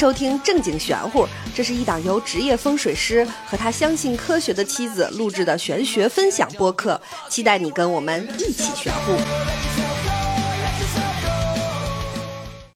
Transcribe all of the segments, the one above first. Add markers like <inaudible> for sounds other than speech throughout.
收听正经玄乎，这是一档由职业风水师和他相信科学的妻子录制的玄学分享播客，期待你跟我们一起玄乎。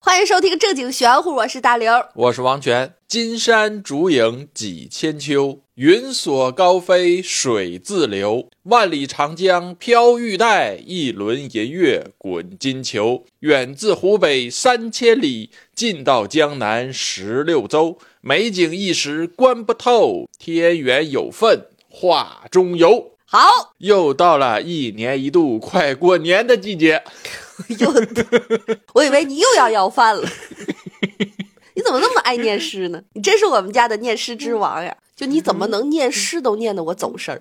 欢迎收听正经玄乎，我是大刘。我是王权。金山竹影几千秋，云锁高飞水自流。万里长江飘玉带，一轮银月滚金球。远自湖北三千里，近到江南十六州。美景一时观不透，天缘有份画中游。好，又到了一年一度快过年的季节。<laughs> 又，我以为你又要要饭了。<laughs> 你怎么那么爱念诗呢？你真是我们家的念诗之王呀！就你怎么能念诗都念得我走神儿？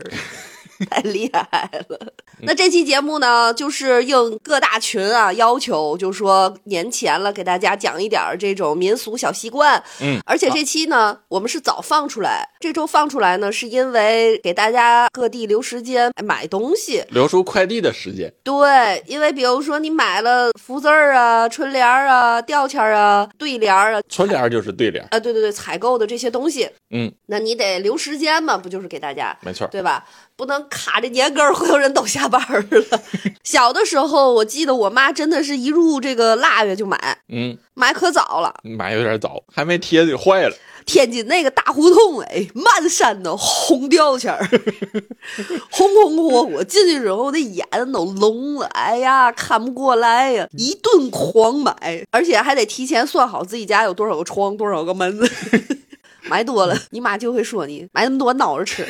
<laughs> 太厉害了！那这期节目呢，就是应各大群啊要求，就说年前了，给大家讲一点这种民俗小习惯。嗯，而且这期呢，我们是早放出来，这周放出来呢，是因为给大家各地留时间买东西，留出快递的时间。对，因为比如说你买了福字儿啊、春联儿啊、吊签儿啊、对联儿啊，春联儿就是对联儿啊，对对对，采购的这些东西，嗯，那你得留时间嘛，不就是给大家，没错，对吧？不能卡着年根儿，所有人都下班了。<laughs> 小的时候，我记得我妈真的是一入这个腊月就买，嗯，买可早了，买有点早，还没贴就坏了。天津那个大胡同，哎，满山的红吊钱儿，红红火火，进去之后那眼都聋了，哎呀，看不过来呀，一顿狂买，而且还得提前算好自己家有多少个窗，多少个门子，<laughs> 买多了，你妈就会说你买那么多孬着吃。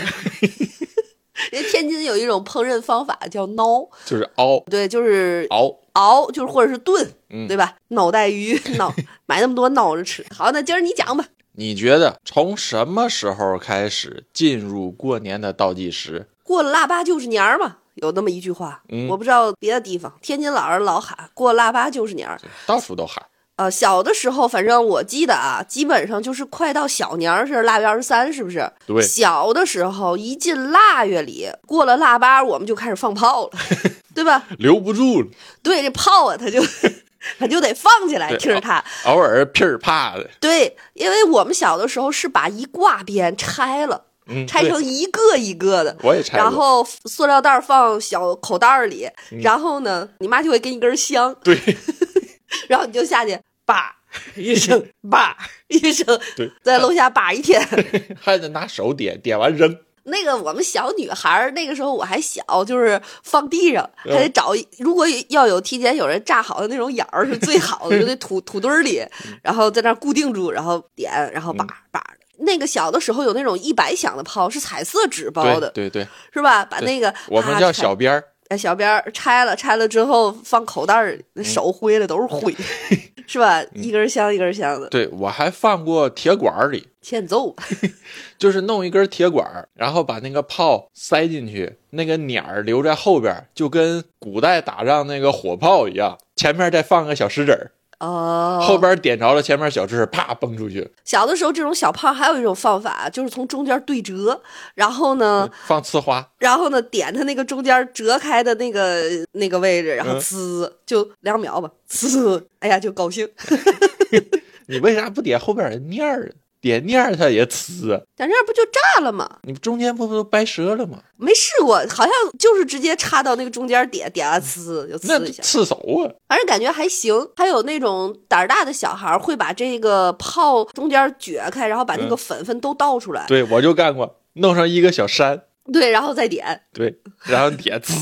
因为天津有一种烹饪方法叫孬，就是熬，对，就是熬熬，就是或者是炖，嗯对吧？脑袋鱼脑 <laughs> 买那么多孬着吃。好，那今儿你讲吧。你觉得从什么时候开始进入过年的倒计时？过了腊八就是年儿嘛，有那么一句话，嗯我不知道别的地方，天津老人老喊过腊八就是年儿。到处都喊。呃，小的时候，反正我记得啊，基本上就是快到小年儿是腊月二十三，是不是？对小的时候一进腊月里，过了腊八，我们就开始放炮了，<laughs> 对吧？留不住了，对，这炮啊，它就 <laughs> 它就得放起来，听着它。偶尔噼儿啪的，对，因为我们小的时候是把一挂鞭拆了，嗯，拆成一个一个的，我也拆过。然后塑料袋放小口袋里，嗯然后呢，你妈就会给你根香，对 <laughs> 然后你就下去叭 <laughs> 一声，叭一声，对，在楼下叭一天。<laughs> 还得拿手点，点完扔。那个我们小女孩儿，那个时候我还小，就是放地上，嗯还得找，如果要有提前有人炸好的那种眼儿是最好的，就得土 <laughs> 土堆儿里，嗯然后在那儿固定住，然后点，然后叭叭的。那个小的时候有那种一百响的炮，是彩色纸包的，对对对，是吧？把那个我们叫小鞭儿。哎，小鞭儿拆了，拆了之后放口袋儿里，那手灰了都是灰，<laughs> 是吧？一根香一根香的，对我还放过铁管儿里，欠揍。<laughs> 就是弄一根铁管儿，然后把那个炮塞进去，那个捻儿留在后边儿，就跟古代打仗那个火炮一样，前面再放个小石子儿，哦，后边点着了，前面小石子儿啪崩出去，小的时候这种小胖还有一种方法，就是从中间对折，然后呢，放呲花。然后呢点它那个中间折开的那个那个位置，然后嗯呲，就两秒吧，呲，哎呀就高兴。<laughs> 你为啥不点后边的面儿啊？点念儿它也呲啊，但这样不就炸了吗？你中间不不都掰折了吗？没试过，好像就是直接插到那个中间点，点了呲就那呲一下。刺手啊！反正感觉还行。还有那种胆儿大的小孩儿会把这个炮中间撅开，然后把那个嗯粉粉都倒出来，对，我就干过，弄上一个小山，对，然后再点。对，然后点滋。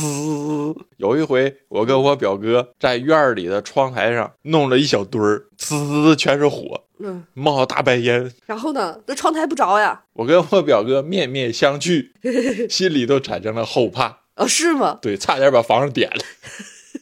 有一回，我跟我表哥在院儿里的窗台上弄了一小堆儿，滋，全是火，嗯，冒大白烟。然后呢，那窗台不着呀？我跟我表哥面面相觑，<laughs> 心里都产生了后怕，哦，是吗？对，差点把房子点了。<laughs>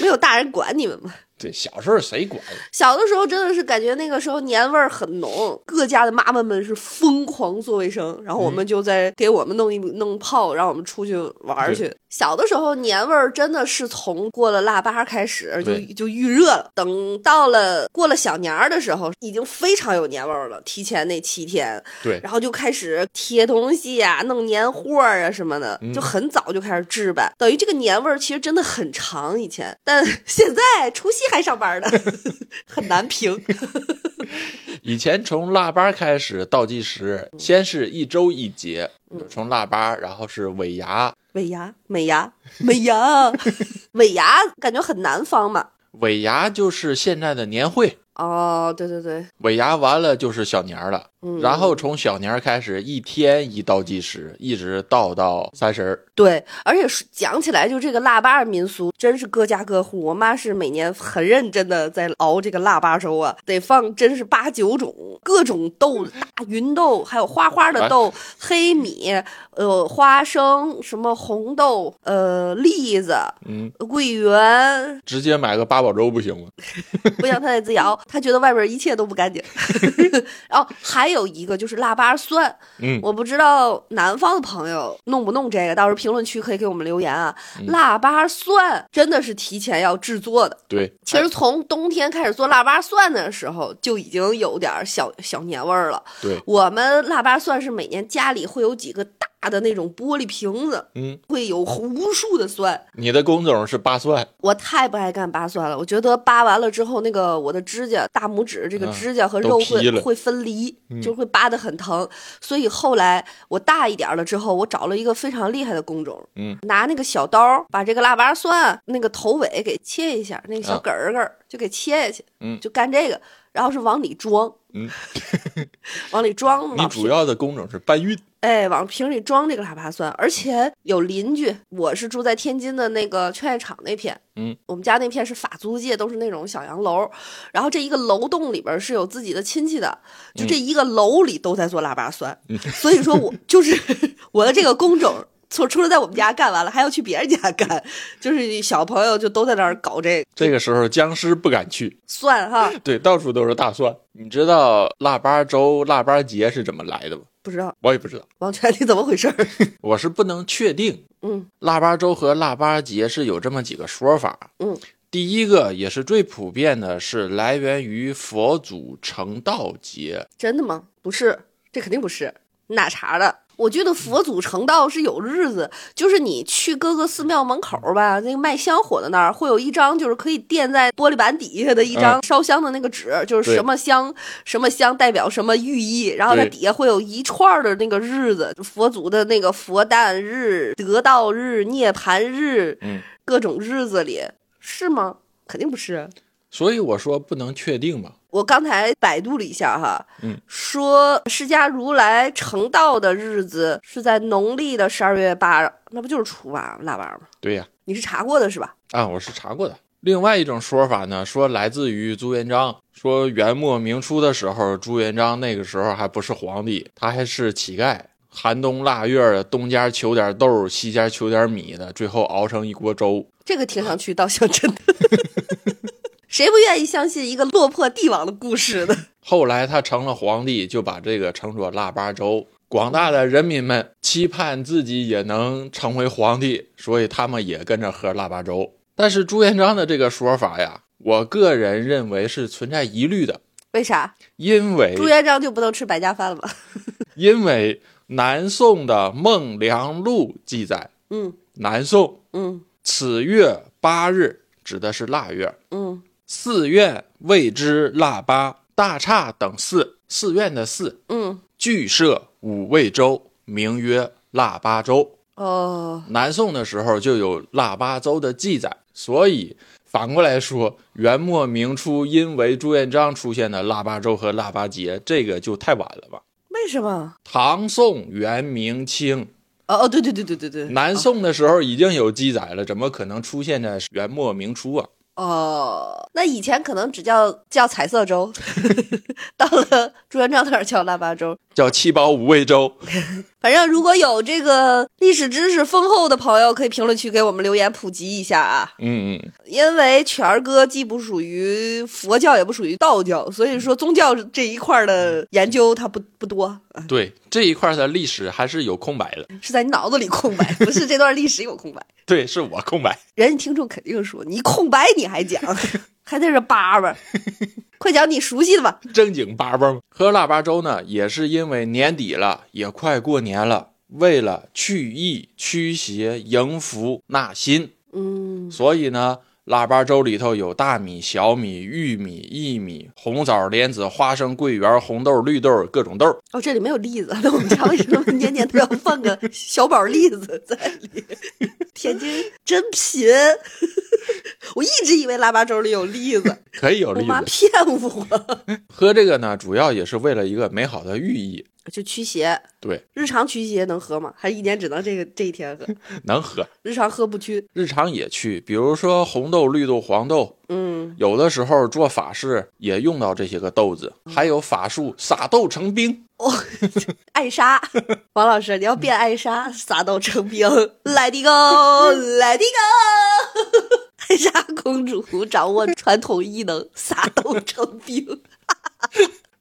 没有大人管你们吗？对，小时候谁管？小的时候真的是感觉那个时候年味儿很浓，各家的妈妈们是疯狂做卫生，然后我们就在给我们弄一弄炮，让我们出去玩儿去。小的时候年味儿真的是从过了腊八开始就就预热了，等到了过了小年儿的时候，已经非常有年味儿了。提前那七天，对，然后就开始贴东西呀、弄年货啊什么的，就很早就开始置办，等于这个年味儿其实真的很长。以前，但 <laughs> 现在除夕还上班呢，<laughs> 很难评。<laughs> 以前从腊八开始倒计时，先是一周一节，从腊八，然后是尾牙，尾牙，美牙，美牙，<laughs> 尾牙，感觉很南方嘛。尾牙就是现在的年会。哦，对对对，尾牙完了就是小年儿了，嗯然后从小年儿开始，一天一倒计时，一直倒到三十儿。对，而且是讲起来，就这个腊八民俗，真是各家各户。我妈是每年很认真的在熬这个腊八粥啊，得放真是八九种各种豆，大芸豆，还有花花的豆，黑米，呃，花生，什么红豆，呃，栗子，嗯，桂圆，直接买个八宝粥不行吗？<laughs> 不行，他得自己熬，他觉得外边一切都不干净。<laughs> 然后还有一个就是腊八蒜，嗯我不知道南方的朋友弄不弄这个，到时候评论区可以给我们留言啊。嗯腊八蒜真的是提前要制作的。对，其实从冬天开始做腊八蒜的时候，就已经有点小小年味儿了。对，我们腊八蒜是每年家里会有几个大的那种玻璃瓶子，嗯，会有无数的蒜。你的工种是扒蒜，我太不爱干扒蒜了，我觉得扒完了之后，那个我的指甲、大拇指这个嗯指甲和肉会会分离，就会扒得很疼。所以后来我大一点了之后，我找了一个非常厉害的工种，嗯，拿那个小刀把这个腊八蒜那个头尾给切一下，那个小啊根儿根儿就给切下去，嗯就干这个，然后是往里装，嗯，<laughs> 往里装，你主要的工种是搬运。哎，往瓶里装这个腊八蒜，而且有邻居，我是住在天津的那个劝业场那片，嗯，我们家那片是法租界，都是那种小洋楼，然后这一个楼栋里边是有自己的亲戚的，就这一个楼里都在做腊八蒜，<laughs> 所以说我就是 <laughs> 我的这个工种。除除了在我们家干完了，还要去别人家干，就是小朋友就都在那儿搞这这个时候僵尸不敢去，蒜哈，对，到处都是大蒜。你知道腊八粥、腊八节是怎么来的吗？不知道我也不知道，王权你怎么回事儿？<laughs> 我是不能确定。嗯腊八粥和腊八节是有这么几个说法。嗯，第一个也是最普遍的，是来源于佛祖成道节。真的吗？不是，这肯定不是。你哪查的？我觉得佛祖成道是有日子，就是你去各个寺庙门口吧，那个卖香火的那儿会有一张，就是可以垫在玻璃板底下的一张烧香的那个纸，就是什么香什么香代表什么寓意，然后它底下会有一串的那个日子，佛祖的那个佛诞日、得道日、涅槃日，嗯，各种日子里是吗？肯定不是。所以我说不能确定嘛。我刚才百度了一下哈，嗯，说释迦如来成道的日子是在农历的十二月八，那不就是初八腊八吗？对呀、你是查过的是吧？啊，我是查过的。另外一种说法呢，说来自于朱元璋，说元末明初的时候，朱元璋那个时候还不是皇帝，他还是乞丐，寒冬腊月，东家求点豆，西家求点米的，最后熬成一锅粥。这个听上去倒像真的。<laughs> 谁不愿意相信一个落魄帝王的故事呢？<laughs> 后来他成了皇帝，就把这个称作腊八粥。广大的人民们期盼自己也能成为皇帝，所以他们也跟着喝腊八粥。但是朱元璋的这个说法呀，我个人认为是存在疑虑的，为啥因为朱元璋就不能吃百家饭了吗？<laughs> 因为南宋的《孟良录》记载，嗯南宋嗯此月八日指的是腊月，嗯寺院谓之腊八，大刹等寺，寺院的寺，嗯，俱设五味粥，名曰腊八粥。哦，南宋的时候就有腊八粥的记载，所以反过来说，元末明初因为朱元璋出现的腊八粥和腊八节，这个就太晚了吧？为什么？唐宋元明清，哦哦，对对对对对对，南宋的时候已经有记载了，怎么可能出现在元末明初啊？哦，那以前可能只叫叫彩色粥，<laughs> 到了朱元璋那儿叫腊八粥。叫七宝五味粥。反正如果有这个历史知识丰厚的朋友，可以评论区给我们留言普及一下啊。嗯嗯，因为全儿哥既不属于佛教，也不属于道教，所以说宗教这一块儿的研究他不不多，啊对这一块的历史还是有空白的。是在你脑子里空白，不是这段历史有空白。<laughs> 对，是我空白。<laughs> 人家听众肯定说你空白你还讲，还在这叭叭，<laughs> 快讲你熟悉的吧。正经叭叭吗？喝腊八粥呢，也是因为年底了，也快过年了，为了去疫、驱邪、迎福、纳新，嗯所以呢，腊八粥里头有大米、小米、玉米、薏米、红枣、莲子、花生、桂圆、红豆、绿豆，各种豆。哦，这里没有栗子，那我们家为什么年年都要放个小宝栗子在里？<laughs> 天津真贫，我一直以为腊八粥里有栗子，可以有栗我妈。骗我，喝这个呢，主要也是为了一个美好的寓意。就驱邪。对，日常驱邪能喝吗？还是一年只能这个这一天喝？<laughs> 能喝，日常喝不驱。日常也去，比如说红豆、绿豆、黄豆，嗯，有的时候做法事也用到这些个豆子，还有法术撒豆成兵。艾莎，<laughs> <laughs> 王老师，你要变艾莎，撒豆成兵，Let it go，Let it go。艾莎公主掌握传统异能，撒豆成兵。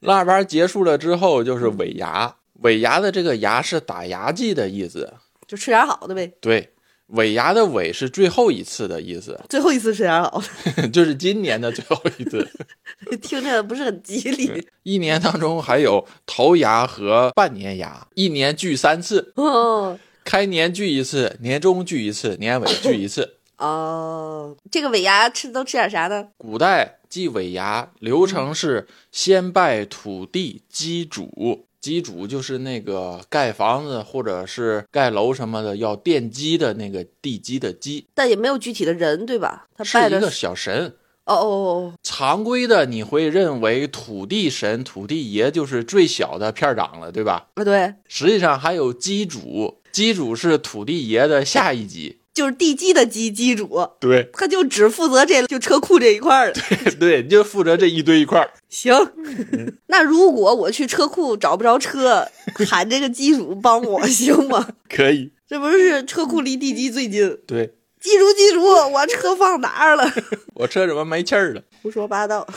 腊八结束了之后就是尾牙，尾牙的这个牙是打牙祭的意思。就吃点好的呗，对，尾牙的尾是最后一次的意思，最后一次吃点好的 <laughs> 就是今年的最后一次。的，<laughs> 听着不是很吉利。一年当中还有头牙和半年牙，一年聚三次，哦开年聚一次，年终聚一次，年尾聚一次。哦，这个尾牙吃都吃点啥呢？古代祭尾牙流程是先拜土地基主，基主就是那个盖房子或者是盖楼什么的要奠基的那个地基的基，但也没有具体的人，对吧？他拜的一个小神。哦哦哦常规的你会认为土地神、土地爷就是最小的片长了，对吧？啊，对，实际上还有基主，基主是土地爷的下一级。就是地基的基基主，对他就只负责这就车库这一块儿了。<laughs> 对，你就负责这一堆一块儿。行，那如果我去车库找不着车，喊这个机主帮我行吗？<laughs> 可以，这不是车库离地基最近？对机主，机主，我车放哪儿了？<laughs> 我车怎么没气儿了？胡说八道。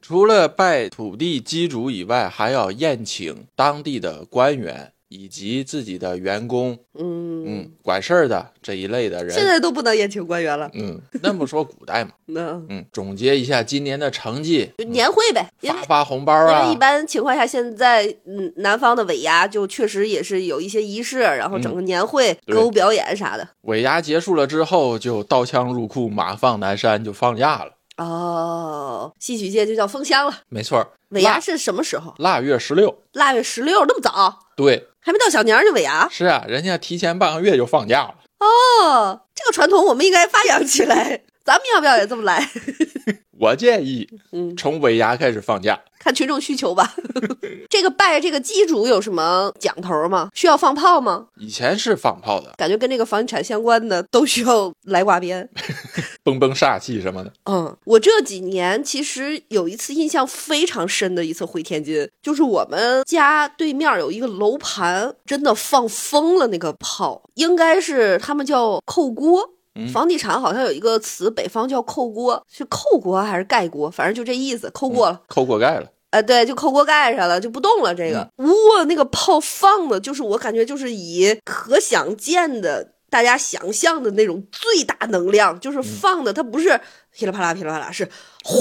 除了拜土地基主以外，还要宴请当地的官员以及自己的员工，嗯，嗯，管事儿的这一类的人。现在都不能宴请官员了。嗯，那不说古代嘛，<laughs> 那嗯，总结一下今年的成绩，就年会呗，发发红包啊因为一，般情况下，现在嗯，南方的尾牙就确实也是有一些仪式，然后整个年会、对歌舞表演啥的。尾牙结束了之后，就刀枪入库，马放南山，就放假了。哦，戏曲界就叫封箱了。没错儿，尾牙是什么时候？腊月十六，腊月十六，那么早，对，还没到小年儿就尾牙。是啊，人家提前半个月就放假了。哦，这个传统我们应该发扬起来。咱们要不要也这么来？<laughs> 我建议嗯，从尾牙开始放假。看群众需求吧。<laughs> 这个拜这个机主有什么讲头吗？需要放炮吗？以前是放炮的，感觉跟这个房地产相关的都需要来挂鞭。<laughs> 蹦蹦煞气什么的。嗯，我这几年其实有一次印象非常深的一次回天津，就是我们家对面有一个楼盘，真的放疯了那个炮，应该是他们叫扣锅。嗯房地产好像有一个词，北方叫扣锅，是扣锅还是盖锅？反正就这意思，扣过了。扣锅盖了，呃，对，就扣锅盖上了，就不动了。这个，哇，那个炮放的，就是我感觉就是以可想见的。大家想象的那种最大能量，就是放的，它不是噼里啪啦噼里啪啦，是哗，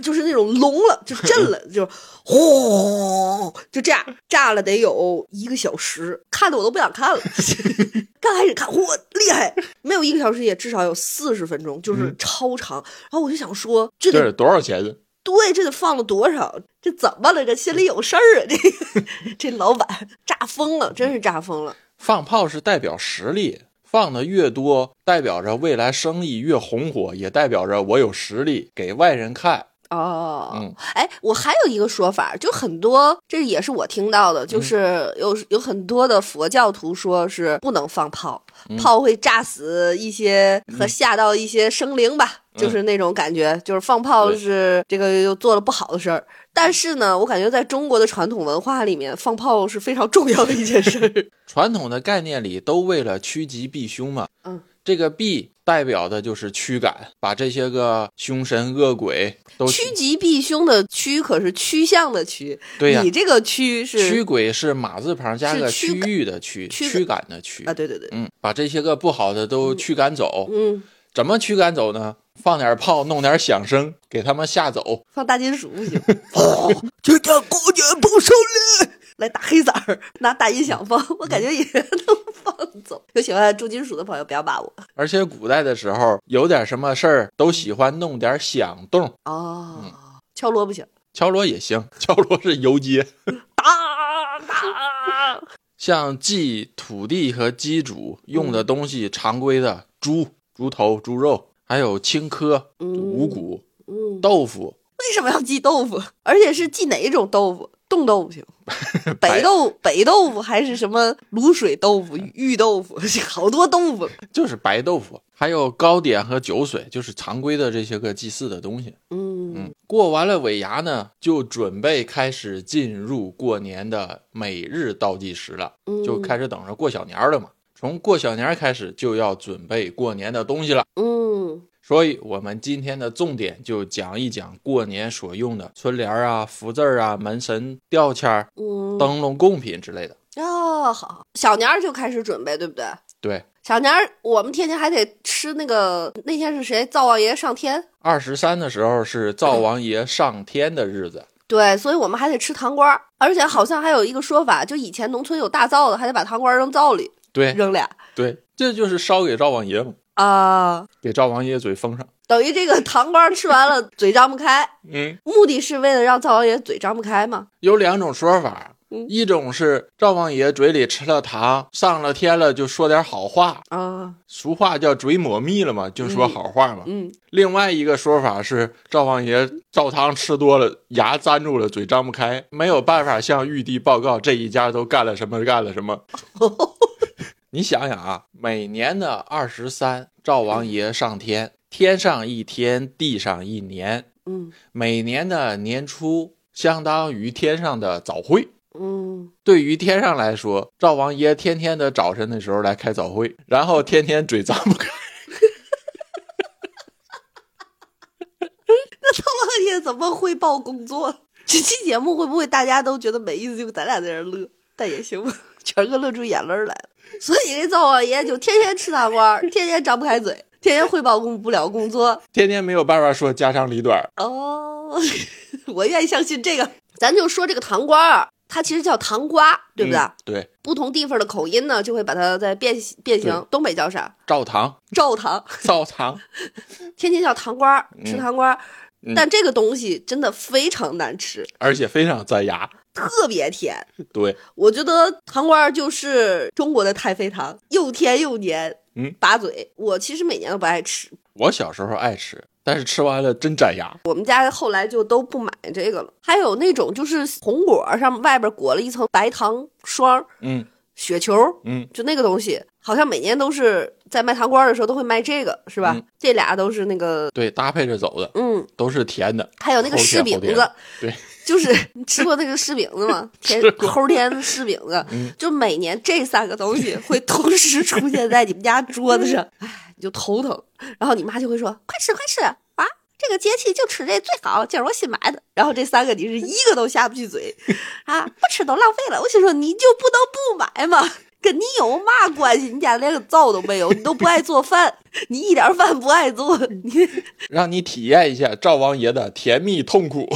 就是那种聋了，就震了，<laughs> 就轰，就这样炸了得有一个小时，看的我都不想看了。<laughs> 刚开始看，嚯，厉害！没有一个小时，也至少有四十分钟，就是超长。然后我就想说，这得多少钱呢？对，这得放了多少？这怎么了？这心里有事儿啊！这个这老板炸疯了，真是炸疯了。放炮是代表实力，放的越多，代表着未来生意越红火，也代表着我有实力给外人看。哦，嗯，哎，我还有一个说法，就很多，这也是我听到的，就是有有很多的佛教徒说是不能放炮，炮会炸死一些和吓到一些生灵吧，就是那种感觉，就是放炮是这个又做了不好的事儿。但是呢，我感觉在中国的传统文化里面，放炮是非常重要的一件事儿。<laughs> 传统的概念里都为了趋吉避凶嘛。嗯，这个避代表的就是驱赶，把这些个凶神恶鬼都趋吉避凶的趋可是趋向的趋，对呀你这个趋是驱鬼是马字旁加个区域的驱，驱驱赶的驱啊，。对对对，嗯，把这些个不好的都驱赶走。嗯，怎么驱赶走呢？放点炮，弄点响声，给他们吓走。放大金属不行。<laughs> 哦，今天过年不胜利，来打黑色儿，拿大音响放，我感觉也能放走。有喜欢重金属的朋友不要骂我而且古代的时候，有点什么事儿都喜欢弄点响动，哦。敲锣不行，敲锣也行，<laughs> 敲锣是游街。打 <laughs> 打。像祭土地和祭主用的东西，常规的猪、猪头、猪肉，还有青稞、五谷、嗯，豆腐，为什么要祭豆腐？而且是祭哪种豆腐？冻豆腐行，<laughs> 北白豆北豆腐还是什么卤水豆腐、玉豆腐，<laughs> 好多豆腐。就是白豆腐，还有糕点和酒水，就是常规的这些个祭祀的东西。嗯嗯，过完了尾牙呢，就准备开始进入过年的每日倒计时了，嗯就开始等着过小年了嘛。从过小年开始就要准备过年的东西了。嗯所以，我们今天的重点就讲一讲过年所用的春联儿啊、福字儿啊、门神吊签儿、嗯。灯笼贡品之类的。哦，好，小年儿就开始准备，对不对？对，小年儿我们天天还得吃那个，那天是谁？灶王爷上天。二十三的时候是灶王爷上天的日子。对，所以我们还得吃糖瓜儿，而且好像还有一个说法，就以前农村有大灶的，还得把糖瓜儿扔灶里，对扔俩对，这就是烧给灶王爷嘛，啊。给赵王爷嘴封上。等于这个糖瓜吃完了，<laughs> 嘴张不开，嗯，目的是为了让灶王爷嘴张不开吗？有两种说法嗯，一种是赵王爷嘴里吃了糖，上了天了，就说点好话，啊，俗话叫嘴抹蜜了嘛，就说好话嘛。嗯，另外一个说法是，赵王爷灶糖吃多了，牙粘住了，嘴张不开，没有办法向玉帝报告这一家都干了什么，干了什么。<laughs> 你想想啊，每年的二十三，灶王爷上天，天上一天，地上一年。嗯每年的年初相当于天上的早会。嗯，对于天上来说，赵王爷天天的早晨的时候来开早会，然后天天嘴张不开。<laughs> 那灶王爷怎么汇报工作？这期节目会不会大家都觉得没意思？就咱俩在这儿乐，但也行吧，全哥乐出眼泪来了。所以这灶王爷就天天吃糖瓜儿，<laughs> 天天张不开嘴，天天汇报工不了工作。天天没有办法说家长里短。哦，<laughs> 我愿意相信这个。咱就说这个糖瓜儿，它其实叫糖瓜，对不对？嗯对，不同地方的口音呢，就会把它再变变形。东北叫啥？照糖、照糖，灶糖，<laughs> 天天叫糖瓜儿，吃糖瓜儿。嗯但这个东西真的非常难吃，而且非常粘牙。特别甜。<laughs> 对，我觉得糖瓜就是中国的太妃糖，又甜又黏，嗯，拔嘴。我其实每年都不爱吃，我小时候爱吃，但是吃完了真粘牙。我们家后来就都不买这个了。还有那种就是红果上外边裹了一层白糖霜，嗯雪球，嗯，就那个东西，好像每年都是在卖糖瓜的时候都会卖这个，是吧？嗯这俩都是那个，对，搭配着走的，嗯，都是甜的。还有那个柿饼子，对，就是你吃过那个柿饼子吗？<laughs> 甜齁甜的柿饼子，嗯就每年这三个东西会同时出现在你们家桌子上，<laughs> 哎，你就头疼。然后你妈就会说：“快吃快吃啊！这个节气就吃这最好，今儿我新买的。”然后这三个你是一个都下不去嘴啊，不吃都浪费了。我心说你就不能不买吗？跟你有嘛关系？你家连个灶都没有，你都不爱做饭，你一点饭不爱做，你 <laughs> 让你体验一下赵王爷的甜蜜痛苦。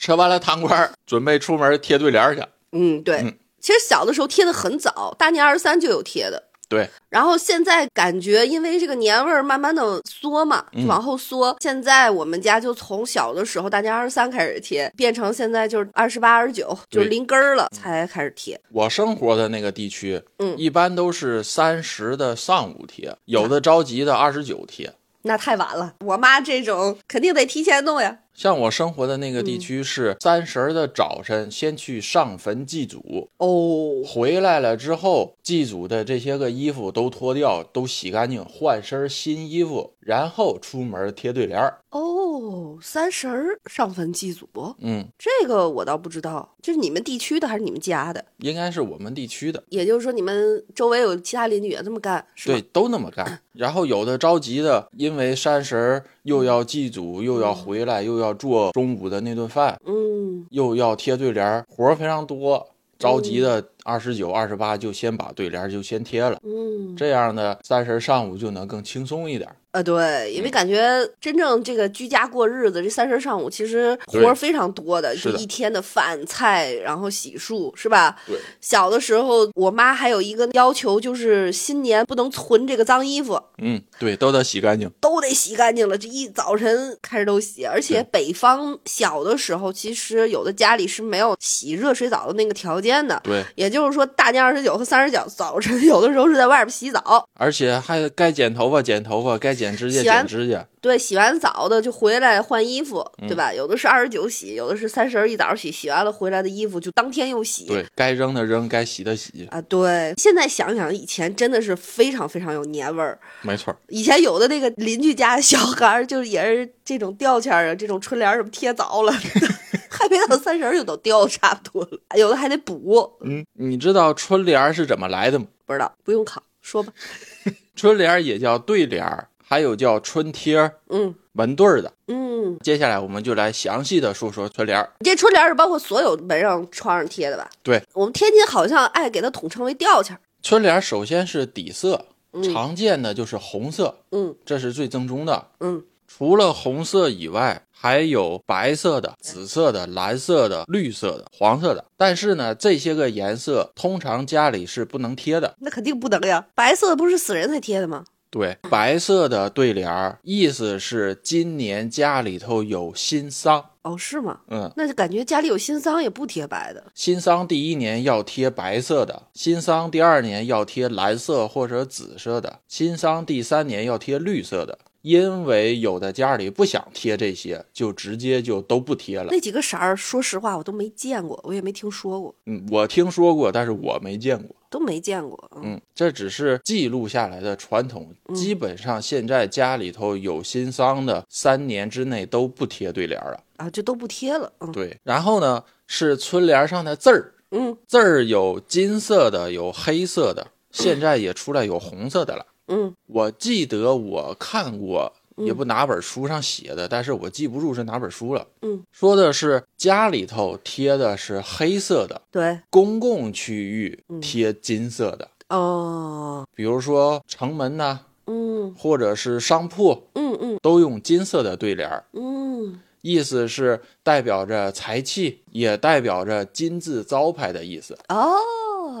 吃完了糖瓜儿，准备出门贴对联儿去。嗯，对。嗯其实小的时候贴的很早，大年二十三就有贴的。对，然后现在感觉，因为这个年味儿慢慢的缩嘛，就往后缩。现在我们家就从小的时候大年二十三开始贴，变成现在就是二十八、二十九，就是临根儿了才开始贴。我生活的那个地区，嗯一般都是三十的上午贴，有的着急的二十九贴。那太晚了，我妈这种肯定得提前弄呀。像我生活的那个地嗯。区是三十儿的早晨，先去上坟祭祖，哦，回来了之后，祭祖的这些个衣服都脱掉，都洗干净，换身新衣服，然后出门贴对联儿。哦，三十儿上坟祭祖，嗯，这个我倒不知道，这是你们地区的还是你们家的？应该是我们地区的，也就是说，你们周围有其他邻居也这么干，是对，？都那么干。<clears throat> 然后有的着急的，因为三十儿又要祭祖，又要回来，又要做中午的那顿饭，嗯，又要贴对联儿，活儿非常多。着急的二十九、二十八就先把对联儿就先贴了，嗯，这样呢，三十儿上午就能更轻松一点儿。呃，对，因为嗯感觉真正这个居家过日子，这三十上午其实活儿非常多的就一天的饭菜，然后洗漱，是吧？对，小的时候，我妈还有一个要求，就是新年不能存这个脏衣服，嗯，对，都得洗干净。都得洗干净了。这一早晨开始都洗，而且北方小的时候，其实有的家里是没有洗热水澡的那个条件的。对，也就是说，大年二十九和三十九早晨，<laughs> 有的时候是在外边洗澡。而且还该剪头发剪头发，该剪指甲剪指甲。对，洗完澡的就回来换衣服，嗯对吧？有的是二十九洗，有的是三十儿一早洗，洗完了回来的衣服就当天又洗。对，该扔的扔，该洗的洗。啊，对。现在想想，以前真的是非常非常有年味儿。没错，以前有的那个邻居家小孩儿，就是也是这种吊签儿啊，这种春联儿什么贴早了，<laughs> 还没到三十儿就都掉差不多了，有的还得补。嗯，你知道春联儿是怎么来的吗？不知道，不用考，说吧。<laughs> 春联儿也叫对联儿，还有叫春贴儿、嗯门对儿的。嗯，接下来我们就来详细的说说春联儿。这春联儿是包括所有门上、窗上贴的吧？对，我们天津好像爱给它统称为吊签儿。春联儿首先是底色，嗯常见的就是红色，嗯这是最正宗的。嗯除了红色以外，还有白色的、紫色的、蓝色的、绿色的、黄色的。但是呢，这些个颜色通常家里是不能贴的。那肯定不能呀，白色不是死人才贴的吗？对，白色的对联儿，意思是今年家里头有新丧。哦，是吗？嗯，那就感觉家里有新丧也不贴白的。新丧第一年要贴白色的，新丧第二年要贴蓝色或者紫色的，新丧第三年要贴绿色的。因为有的家里不想贴这些，就直接就都不贴了。那几个色儿，说实话我都没见过，我也没听说过，嗯，我听说过，但是我没见过。都没见过。嗯嗯，这只是记录下来的传统，基本上现在家里头有新丧的，三年之内都不贴对联儿了。啊，就都不贴了。嗯对，然后呢是春联上的字儿，嗯字儿有金色的，有黑色的，现在也出来有红色的了。嗯。我记得我看过，也不哪本书上写的，但是我记不住是哪本书了。嗯，说的是家里头贴的是黑色的，对，公共区域贴金色的，哦，比如说城门呐、嗯。或者是商铺，嗯嗯。都用金色的对联儿，嗯，意思是代表着财气，也代表着金字招牌的意思。哦，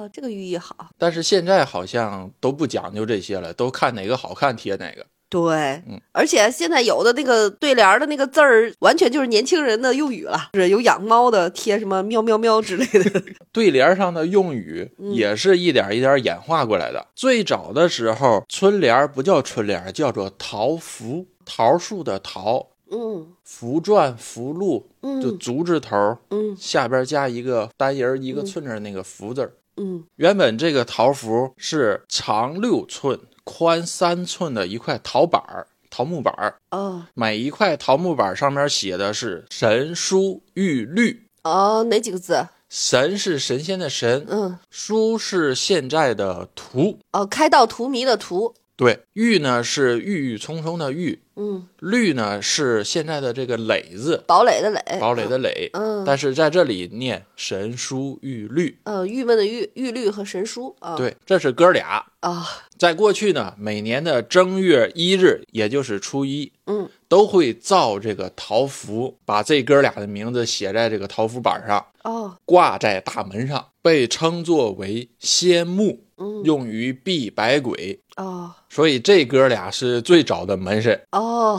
这个寓意好。但是现在好像都不讲究这些了，都看哪个好看贴哪个。对，嗯而且现在有的那个对联儿的那个字儿，完全就是年轻人的用语了，是有养猫的贴什么喵喵喵之类的。<laughs> 对联上的用语也是一点一点演化过来的。最早的时候，春联不叫春联，叫做桃符，桃树的桃，嗯符篆符箓，就嗯足字头，嗯下边加一个单人一个寸字那个符字儿。嗯原本这个桃符是长六寸、宽三寸的一块桃板儿、桃木板儿，哦每一块桃木板上面写的是神书玉律。哦，哪几个字？神是神仙的神，嗯书是现在的图，哦，开道荼蘼的荼。对，郁呢是郁郁葱葱的郁，嗯，绿呢是现在的这个垒字，堡垒的垒。堡垒的垒。嗯但是在这里念神书玉律，呃，郁闷的郁，玉律和神书啊。对，这是哥俩。啊，<laughs> 在过去呢，每年的正月一日，也就是初一，嗯都会造这个桃符，把这哥俩的名字写在这个桃符板上，哦挂在大门上，被称作为仙木，嗯用于避百鬼。哦所以这哥俩是最早的门神。哦，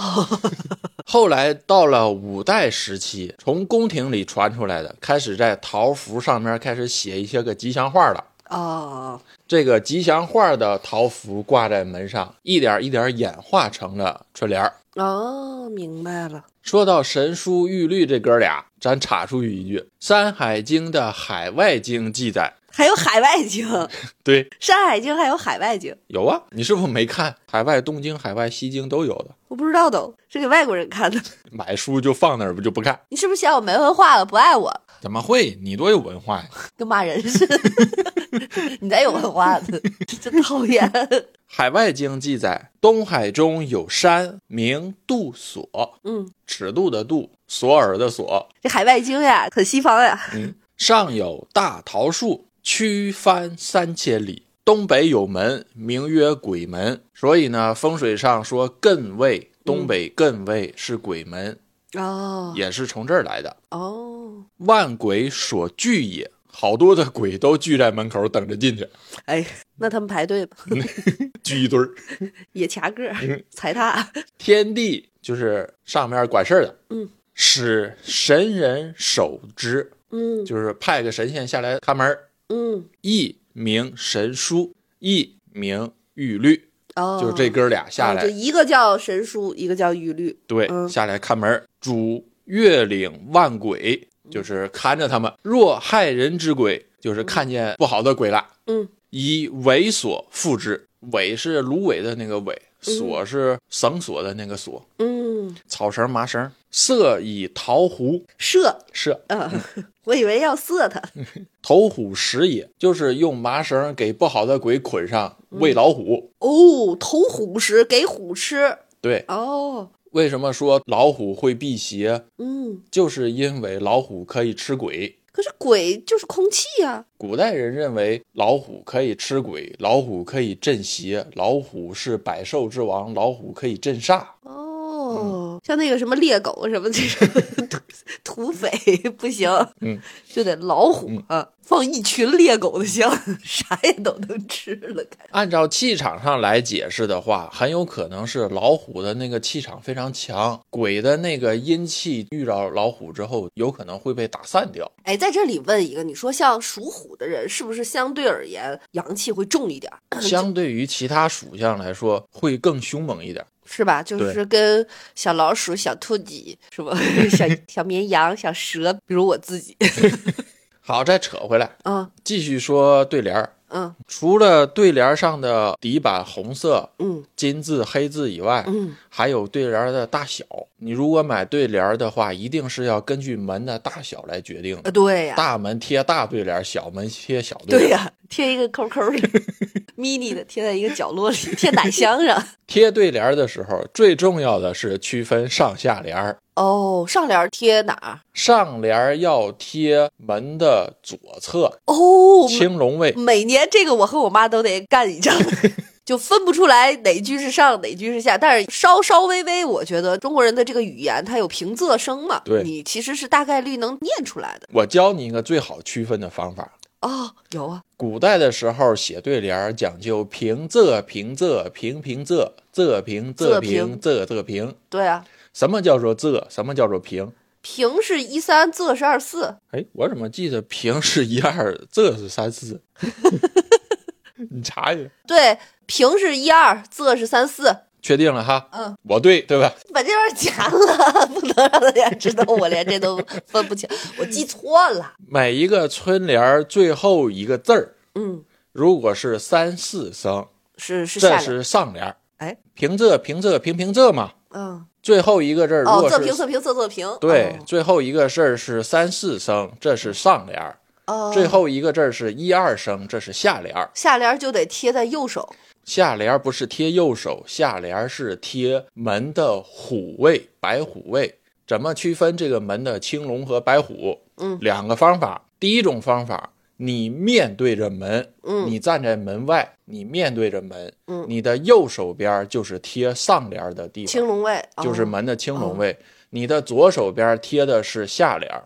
<laughs> 后来到了五代时期，从宫廷里传出来的，开始在桃符上面开始写一些个吉祥话了。哦这个吉祥话的桃符挂在门上，一点一点演化成了春联儿。哦，明白了。说到神书玉律这哥俩，咱插出去一句，《山海经》的海外经记载，还有海外经，<laughs>《对，山海经》还有海外经，有啊，你是不是没看？海外东经、海外西经都有的，我不知道都是给外国人看的。买书就放那儿不就不看？你是不是嫌我没文化了，不爱我，怎么会？你多有文化呀！跟骂人似的？<laughs> 你才有文化呢，真讨厌。海外经记载，东海中有山，名度索，嗯，尺度的度，索尔的索。这海外经呀，很西方呀。嗯，上有大桃树，曲翻三千里，东北有门，名曰鬼门，所以呢，风水上说艮位，东北艮位是鬼门，哦也是从这儿来的。哦，万鬼所聚也，好多的鬼都聚在门口等着进去，哎，那他们排队吧，<laughs> 聚一堆儿。<laughs> 也掐个儿踩踏。天地就是上面管事儿的，嗯，使神人守之，嗯就是派个神仙下来看门儿。嗯，一名神书，一名玉律，哦，就是这哥俩下来，哦就一个叫神书，一个叫玉律。对，嗯下来看门。主月领万鬼，就是看着他们。若害人之鬼，就是看见不好的鬼了，嗯以猥琐复之。猥是芦苇的那个苇，索是绳索的那个锁。嗯，草绳、麻绳，色以桃胡射，射，嗯，<laughs> 我以为要射他。<laughs> 投虎食也，就是用麻绳给不好的鬼捆上喂老虎。哦，投虎食给虎吃。对，哦，为什么说老虎会辟邪？嗯，就是因为老虎可以吃鬼。可是鬼就是空气呀、古代人认为老虎可以吃鬼，老虎可以镇邪，老虎是百兽之王，老虎可以镇煞。哦，像那个什么猎狗什么这种土 <laughs> 土匪不行，嗯，就得老虎啊，放一群猎狗的香，啥也都能吃了。感觉按照气场上来解释的话，很有可能是老虎的那个气场非常强，鬼的那个阴气遇到老虎之后，有可能会被打散掉。哎，在这里问一个，你说像属虎的人，是不是相对而言阳气会重一点儿？相对于其他属相来说，会更凶猛一点。是吧？就是跟小老鼠、小兔子是吧？小 <laughs> 小绵羊、小蛇，比如我自己，<laughs> 好，再扯回来，嗯继续说对联儿。嗯除了对联上的底板红色、嗯金字、黑字以外，嗯，还有对联的大小。你如果买对联的话，一定是要根据门的大小来决定的。呃，对呀、大门贴大对联，小门贴小对联。对呀、贴一个扣扣的，<laughs> mini 的贴在一个角落里，贴奶箱上。<laughs> 贴对联的时候，最重要的是区分上下联儿。哦，上联贴哪儿？上联儿要贴门的左侧，哦，青龙位。每年这个我和我妈都得干一仗，<laughs> 就分不出来哪句是上，哪句是下。但是稍稍微微，我觉得中国人的这个语言它有平仄声嘛，对你其实是大概率能念出来的。我教你一个最好区分的方法。哦，有啊，古代的时候写对联儿讲究平仄平仄平平仄仄平仄平仄仄平。对啊，什么叫做仄？什么叫做平？平是一三，仄是二四。哎，我怎么记得平是一二，仄是三四？<laughs> 你查一下，对，平是一二，仄是三四。确定了哈？嗯，我对对吧？把这玩意儿夹了，<laughs> 不能让大家知道我连这都分不清，我记错了。每一个春联儿最后一个字儿，嗯，如果是三四声，是是这。是上联儿。哎，平仄平仄平平仄嘛。嗯，最后一个字儿如哦，仄平仄平仄仄平。对，最后一个字儿是三四声，这是上联儿。哦，最后一个字儿是一二声，这是下联儿。下联就得贴在右手。下联儿不是贴右手，下联儿是贴门的虎位、白虎位。怎么区分这个门的青龙和白虎？嗯两个方法。第一种方法，你面对着门，嗯你站在门外，你面对着门，嗯你的右手边就是贴上联的地方，青龙位哦就是门的青龙位。你的左手边贴的是下联儿。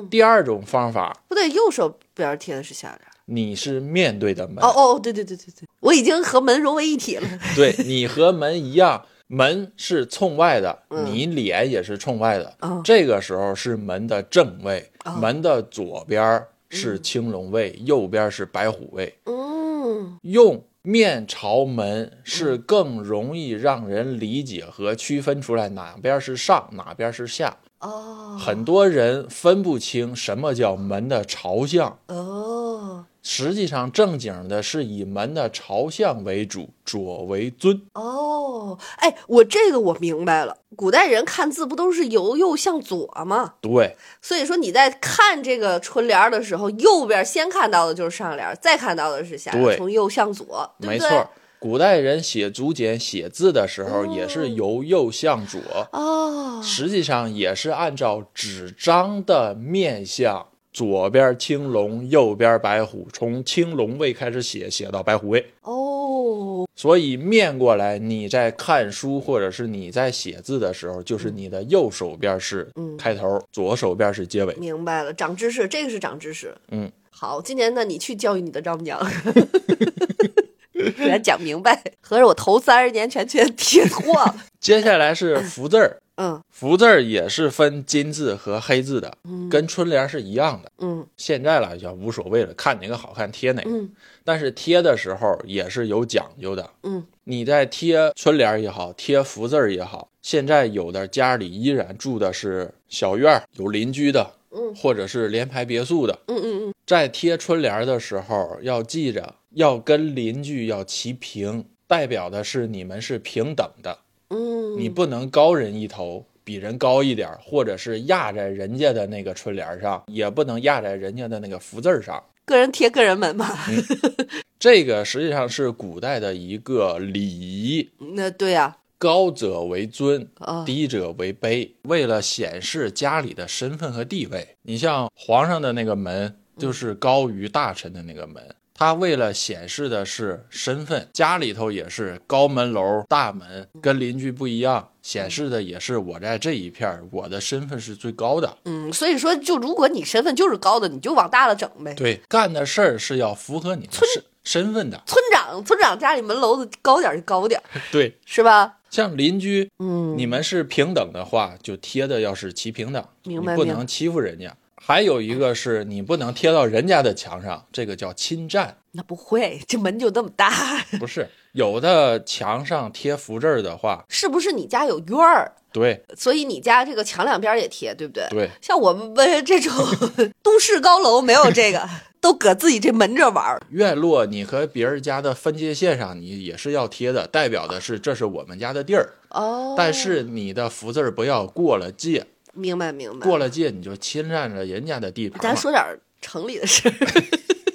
嗯，第二种方法，不对，右手边贴的是下联。你是面对的门，哦哦，对对对对对，我已经和门融为一体了。<laughs> 对你和门一样，门是冲外的，嗯你脸也是冲外的。哦这个时候是门的正位，哦门的左边儿是青龙位，右边是白虎位。嗯，用面朝门是更容易让人理解和区分出来哪边是上，哪边是下。哦，很多人分不清什么叫门的朝向，哦实际上正经的是以门的朝向为主，左为尊。哦，哎，我这个我明白了。古代人看字不都是由右向左吗？对，所以说你在看这个春联儿的时候，右边先看到的就是上联儿，再看到的是下联从右向左，对不对？没错。古代人写竹简、写字的时候也是由右向左，哦，实际上也是按照纸张的面向左边青龙，右边白虎，从青龙位开始写，写到白虎位。哦，所以面过来，你在看书或者是你在写字的时候，就是你的右手边是开头，左手边是结尾。明白了，长知识，这个是长知识。嗯，好，今年呢，你去教育你的丈母娘，<laughs> <laughs> <laughs> 给他讲明白。合着我头三十年全全贴错了。<laughs> 接下来是福字儿，嗯福字儿也是分金字和黑字的，跟春联是一样的。嗯现在来讲无所谓了，看哪个好看贴哪个。嗯但是贴的时候也是有讲究的。嗯，你在贴春联也好，贴福字儿也好，现在有的家里依然住的是小院儿，有邻居的，嗯或者是联排别墅的，嗯嗯嗯，在贴春联的时候要记着要跟邻居要齐平，代表的是你们是平等的。嗯，你不能高人一头，比人高一点儿，或者是压在人家的那个春联上，也不能压在人家的那个福字儿上。个人贴个人门嘛。这个实际上是古代的一个礼仪，<laughs> 那对呀、高者为尊，啊，低者为卑。为了显示家里的身份和地位，你像皇上的那个门，就是高于大臣的那个门。他为了显示的是身份，家里头也是高门楼、大门，跟邻居不一样，显示的也是我在这一片儿，我的身份是最高的。嗯，所以说，就如果你身份就是高的，你就往大了整呗。对，干的事儿是要符合你的身身份的。村长，村长家里门楼子高点儿就高点儿，对，是吧？像邻居，嗯，你们是平等的话，就贴的要是齐平等，明白不能欺负人家。还有一个是你不能贴到人家的墙上，这个叫侵占。那不会，<laughs> 这门就这么大，<laughs> 不是有的墙上贴福字儿的话，是不是你家有院儿？对所以你家这个墙两边也贴，对不对？对，像我们这种 <laughs> 都市高楼没有这个，都搁自己这门这玩儿。院落你和别人家的分界线上你也是要贴的，代表的是这是我们家的地儿。哦，但是你的福字儿不要过了界，明白明白。过了界你就侵占了人家的地盘。咱说点儿城里的事儿。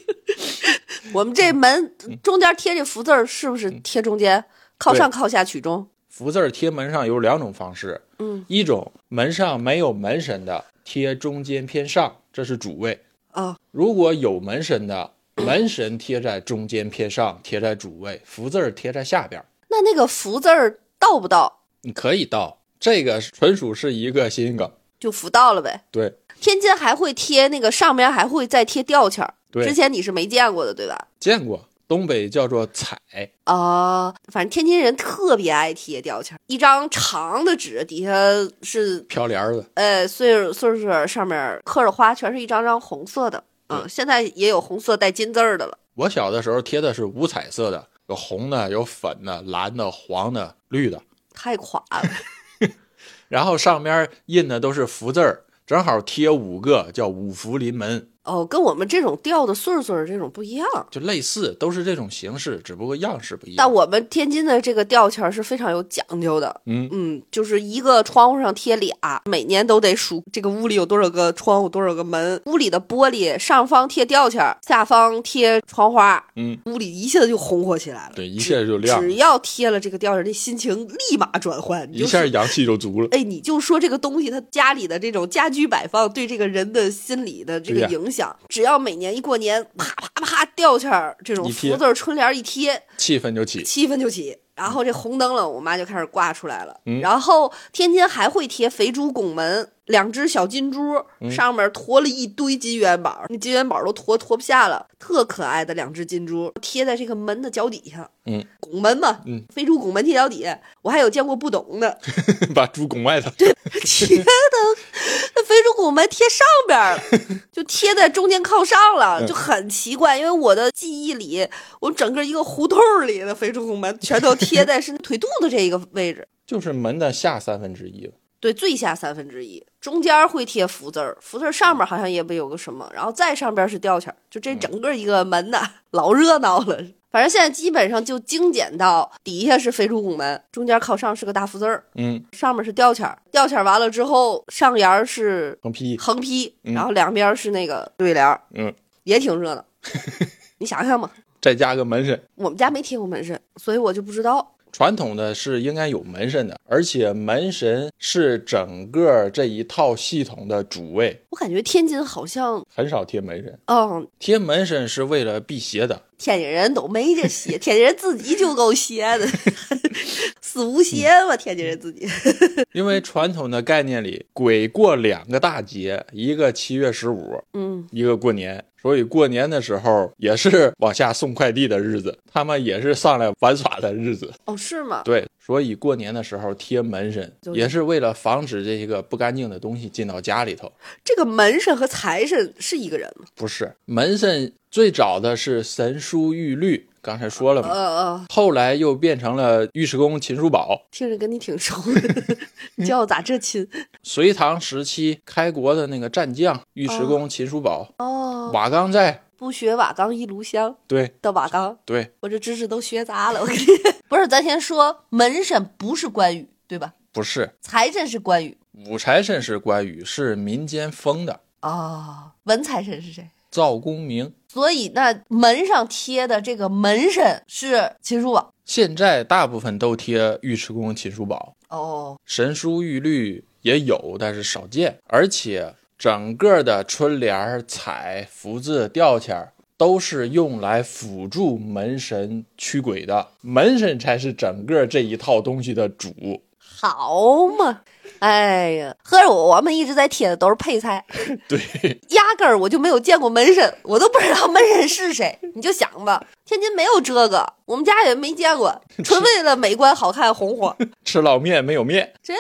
<laughs> 我们这门中间贴这福字儿，是不是贴中间？靠上靠下取中。福字儿贴门上有两种方式，嗯，一种门上没有门神的，贴中间偏上，这是主位；啊，如果有门神的，门神贴在中间偏上，贴在主位，福字儿贴在下边儿。那那个福字儿到不到你可以到，这个纯属是一个谐音梗。就福到了呗。对天津还会贴那个上面还会再贴吊签儿，对之前你是没见过的，对吧？见过，东北叫做彩，啊、反正天津人特别爱贴吊签儿，一张长的纸底下是飘帘儿的。呃岁数岁数上面刻着花，全是一张张红色的。嗯，现在也有红色带金字儿的了。我小的时候贴的是五彩色的，有红的，有粉的、蓝的、黄的、绿的，太垮了，<laughs> 然后上面印的都是福字儿，正好贴五个，叫五福临门。哦，跟我们这种吊的穗儿穗儿这种不一样。就类似，都是这种形式，只不过样式不一样。但我们天津的这个吊签儿是非常有讲究的，嗯嗯，就是一个窗户上贴俩，每年都得数这个屋里有多少个窗户，多少个门。屋里的玻璃上方贴吊签儿，下方贴窗花，嗯，屋里一下子就红火起来了。对，一下就亮只，要贴了这个吊签儿，这心情立马转换，一下阳气就足了。哎，你就说这个东西，它家里的这种家居摆放对这个人的心理的这个影响，只要每年一过年，啪啪啪吊签儿这种福字春联一贴，气氛就起。气氛就起。然后这红灯笼，我妈就开始挂出来了。嗯然后天天还会贴肥猪拱门，两只小金猪，嗯上面驮了一堆金元宝，那金元宝都驮驮不下了，特可爱的两只金猪贴在这个门的脚底下。嗯，拱门嘛，嗯，肥猪拱门贴脚底下，我还有见过不懂的，<laughs> 把猪拱外头。对贴的那肥猪拱门贴上边就贴在中间靠上了，嗯就很奇怪。因为我的记忆里，我整个一个胡同里的肥猪拱门全都贴在是腿肚子这一个位置，就是门的下三分之一。对，最下三分之一，中间会贴福字儿，福字儿上面好像也不有个什么，然后再上边是吊签儿，就这整个一个门呐，老热闹了。反正现在基本上就精简到底下是飞出拱门，中间靠上是个大福字儿，嗯，上面是吊签儿，吊签儿完了之后上沿儿是横批。横批，嗯然后两边是那个对联儿，嗯，也挺热闹。<laughs> 你想想吧，再加个门神。我们家没贴过门神，所以我就不知道。传统的是应该有门神的，而且门神是整个这一套系统的主位，我感觉天津好像，很少贴门神。嗯，贴门神是为了辟邪的，天津人都没这邪，天津人自己就够邪的，<laughs> 四无邪嘛，天津人自己。<laughs> 因为传统的概念里，鬼过两个大节，一个七月十五，嗯，一个过年，所以过年的时候也是 <laughs> 往下送快递的日子，他们也是上来玩耍的日子。哦，是吗？对，所以过年的时候贴门神，就也是为了防止这些个不干净的东西进到家里头。这个门神和财神是一个人吗？不是门神最早的是神书玉律，刚才说了呃嘛，呃，后来又变成了尉迟恭秦叔宝。听着跟你挺熟的，你 <laughs> 叫我咋这亲？隋唐时期开国的那个战将尉迟恭秦叔宝，哦，瓦岗寨，不学瓦岗一炉香对的瓦岗，对，我这知识都学杂了。我跟 <laughs> 你不是，咱先说门神不是关羽，对吧？不是财神是关羽武财神是关羽，是民间封的。哦，文财神是谁？赵公明所以那门上贴的这个门神是秦叔宝。现在大部分都贴尉迟恭秦叔宝，哦，神书玉律也有，但是少见。而且整个的春联儿、彩、福字、吊签儿都是用来辅助门神驱鬼的，门神才是整个这一套东西的主。好嘛。哎呀，合着我我们一直在贴的都是配菜，<laughs> 对，压根儿我就没有见过门神，我都不知道门神是谁。<laughs> 你就想吧，天津没有这个，我们家也没见过，<laughs> 纯为了美观好看红火。吃老面没有面，这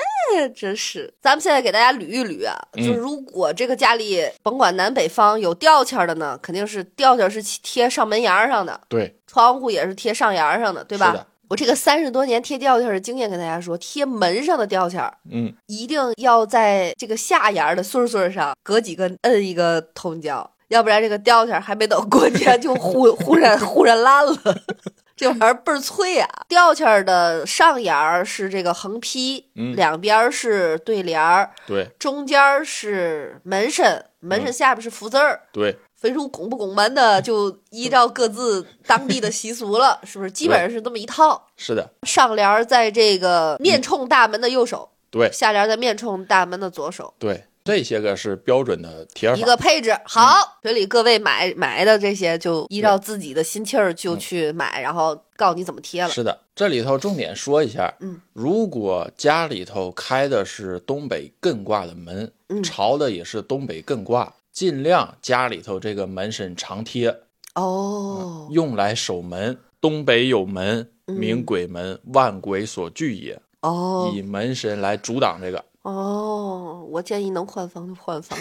真是，咱们现在给大家捋一捋啊，嗯。就是如果这个家里甭管南北方有吊签儿的呢，肯定是吊签儿是贴上门沿儿上的，对，窗户也是贴上沿儿上的，对吧？我这个三十多年贴吊签的经验跟大家说，贴门上的吊签儿嗯，一定要在这个下沿的穗儿穗上隔几个摁一个通胶，要不然这个吊签儿还没等过年 <laughs> 就忽忽然忽然烂了。<laughs> 这玩意儿倍儿脆啊！吊签儿的上沿儿是这个横批，嗯两边儿是对联儿，对中间儿是门神，门神嗯下边是福字儿。对，分属拱不拱门的，就依照各自当地的习俗了，<laughs> 是不是？基本上是这么一套。是的，上联儿在这个面冲大门的右手，对下联儿在面冲大门的左手，对，这些个是标准的贴一。个配置。好，所以各位买买的这些，就依照自己的心气儿就去买，然后告诉你怎么贴了。是的，这里头重点说一下，嗯，如果家里头开的是东北艮卦的门，嗯朝的也是东北艮卦，尽量家里头这个门神常贴，哦，用来守门。东北有门，嗯名鬼门，万鬼所惧也，哦，以门神来阻挡这个。哦，我建议能换房就换房。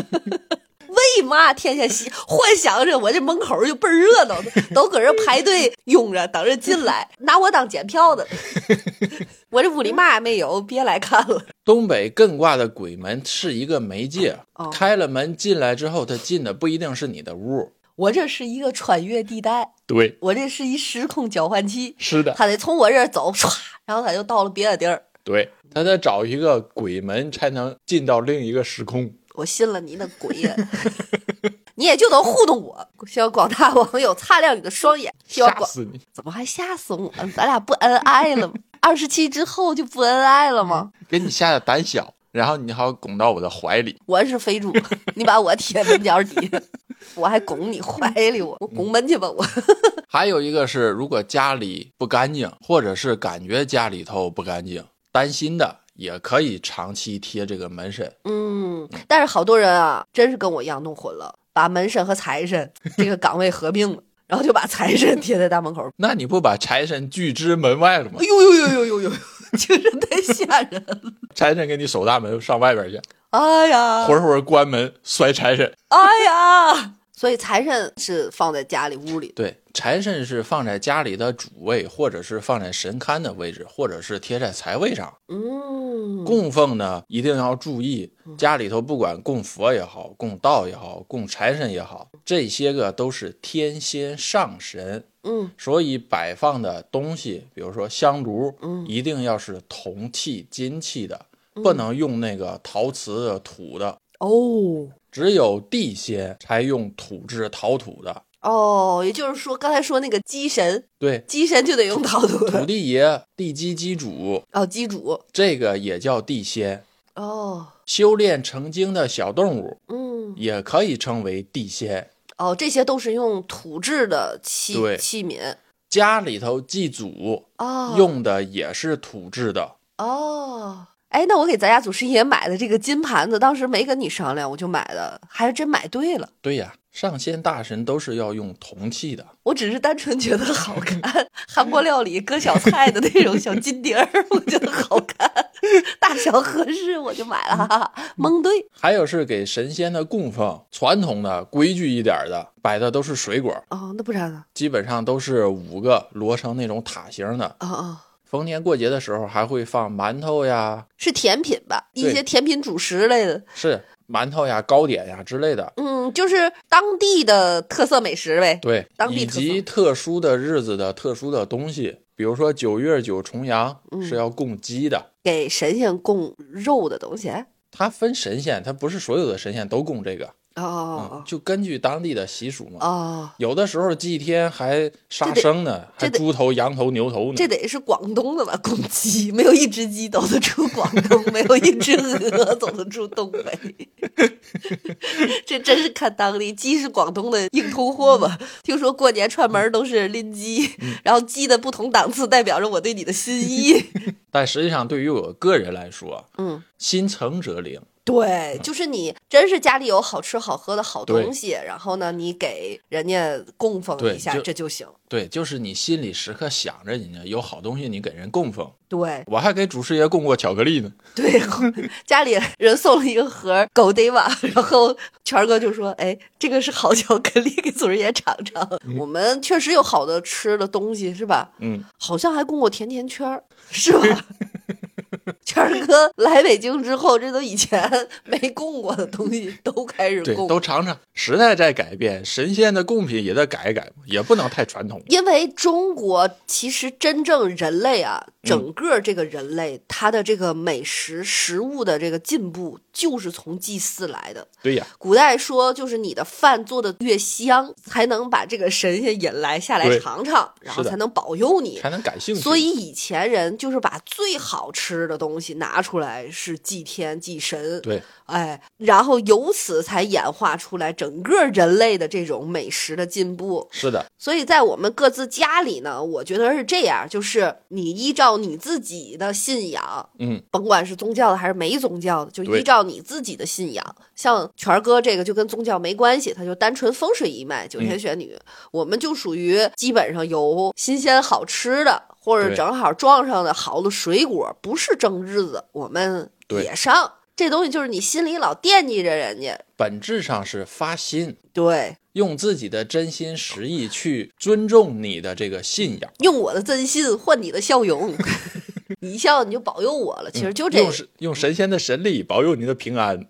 <laughs> 为嘛天天希幻想着我这门口就倍儿热闹，<laughs> 都搁这排队拥着等着进来，<laughs> 拿我当检票的。<laughs> 我这屋里嘛也没有，别来看了。东北艮卦的鬼门是一个媒介，哦开了门进来之后，他进的不一定是你的屋。我这是一个穿越地带，对，我这是一时空交换器，是的，他得从我这儿走，唰，然后他就到了别的地儿。对，他得找一个鬼门才能进到另一个时空。我信了你的鬼呀！你也就能糊弄我。希望广大网友擦亮你的双眼。希望广吓死你！怎么还吓死我呢？咱俩不恩爱了吗？二十七之后就不恩爱了吗？给你吓得胆小，然后你还要拱到我的怀里。我是肥猪，<laughs> 你把我贴门角底下，我还拱你怀里，我我拱门去吧，我。还有一个是，如果家里不干净，或者是感觉家里头不干净，担心的，也可以长期贴这个门神。嗯，但是好多人啊，真是跟我一样弄混了，把门神和财神这个岗位合并了，然后就把财神贴在大门口。<laughs> 那你不把财神拒之门外了吗哎？呦呦呦呦呦呦，精神 <laughs> 太吓人了！财神给你守大门，上外边去，哎呀，活活关门摔财神。哎呀，所以财神是放在家里屋里。对，财神是放在家里的主位，或者是放在神龛的位置，或者是贴在财位上。嗯，供奉呢，一定要注意，家里头不管供佛也好，供道也好，供财神也好，这些个都是天仙上神，嗯所以摆放的东西，比如说香炉，嗯一定要是铜器、金器的，不能用那个陶瓷的、土的。哦，只有地仙才用土质陶土的，哦，也就是说，刚才说那个鸡神，对，鸡神就得用陶土。土地爷、地基基主，哦，基主。这个也叫地仙。哦，修炼成精的小动物嗯，也可以称为地仙。哦，这些都是用土制的器器皿。家里头祭祖哦，用的也是土制的。哦，哎，那我给咱家祖师爷买的这个金盘子，当时没跟你商量，我就买的，还真买对了。对呀，上仙大神都是要用铜器的。我只是单纯觉得好看，韩国料理搁小菜的那种小金碟儿，<laughs> 我觉得好看，大小合适，我就买了，哈哈，蒙对。还有是给神仙的供奉，传统的规矩一点的，摆的都是水果，哦，那不然呢？基本上都是五个摞成那种塔形的。哦哦，逢年过节的时候还会放馒头呀，是甜品吧？一些甜品主食类的，是馒头呀、糕点呀之类的。嗯，就是当地的特色美食呗。对以及特殊的日子的特殊的东西，比如说九月九重阳嗯是要供鸡的。给神仙供肉的东西。它分神仙，它不是所有的神仙都供这个，嗯，哦就根据当地的习俗嘛。哦，有的时候祭天还杀生呢，还猪头、羊头、牛头呢。这得是广东的吧？公鸡，没有一只鸡走得出广东，没有一只鹅走得出东北。<laughs> 这真是看当地，鸡是广东的硬通货吧？听说过年串门都是拎鸡，然后鸡的不同档次代表着我对你的心意。但实际上，对于我个人来说，嗯，心诚则灵。对，就是你真是家里有好吃好喝的好东西，然后呢，你给人家供奉一下，就这就行。对，就是你心里时刻想着人家有好东西，你给人供奉。对我还给祖师爷供过巧克力呢。<laughs> 对，<laughs> 家里人送了一个盒狗得吧，然后权哥就说：“哎，这个是好巧克力，给祖师爷尝尝。我们确实有好的吃的东西，是吧？嗯，好像还供过甜甜圈儿，是吧？<laughs> <laughs> 权儿哥来北京之后，这都以前没供过的东西都开始，供，都尝尝。时代在改变，神仙的贡品也得改一改，也不能太传统。因为中国其实真正人类啊，嗯整个这个人类，他的这个美食食物的这个进步，就是从祭祀来的。对呀，古代说，就是你的饭做的越香，才能把这个神仙引来下来尝尝，然后才能保佑你。才能感兴趣。所以以前人就是把最好吃的东西拿出来是祭天祭神，对，哎，然后由此才演化出来整个人类的这种美食的进步。是的，所以在我们各自家里呢，我觉得是这样，就是你依照你自己的信仰，嗯，甭管是宗教的还是没宗教的，就依照你自己的信仰。像权儿哥这个就跟宗教没关系，他就单纯风水一脉，九天玄女。我们就属于基本上有新鲜好吃的，或者正好撞上的好的水果，不是正日子，我们也上。这东西就是你心里老惦记着人家，本质上是发心，对，用自己的真心实意去尊重你的这个信仰。用我的真心换你的笑容，<laughs> <laughs> 你一笑你就保佑我了。其实就这用用神仙的神力保佑你的平安。<laughs>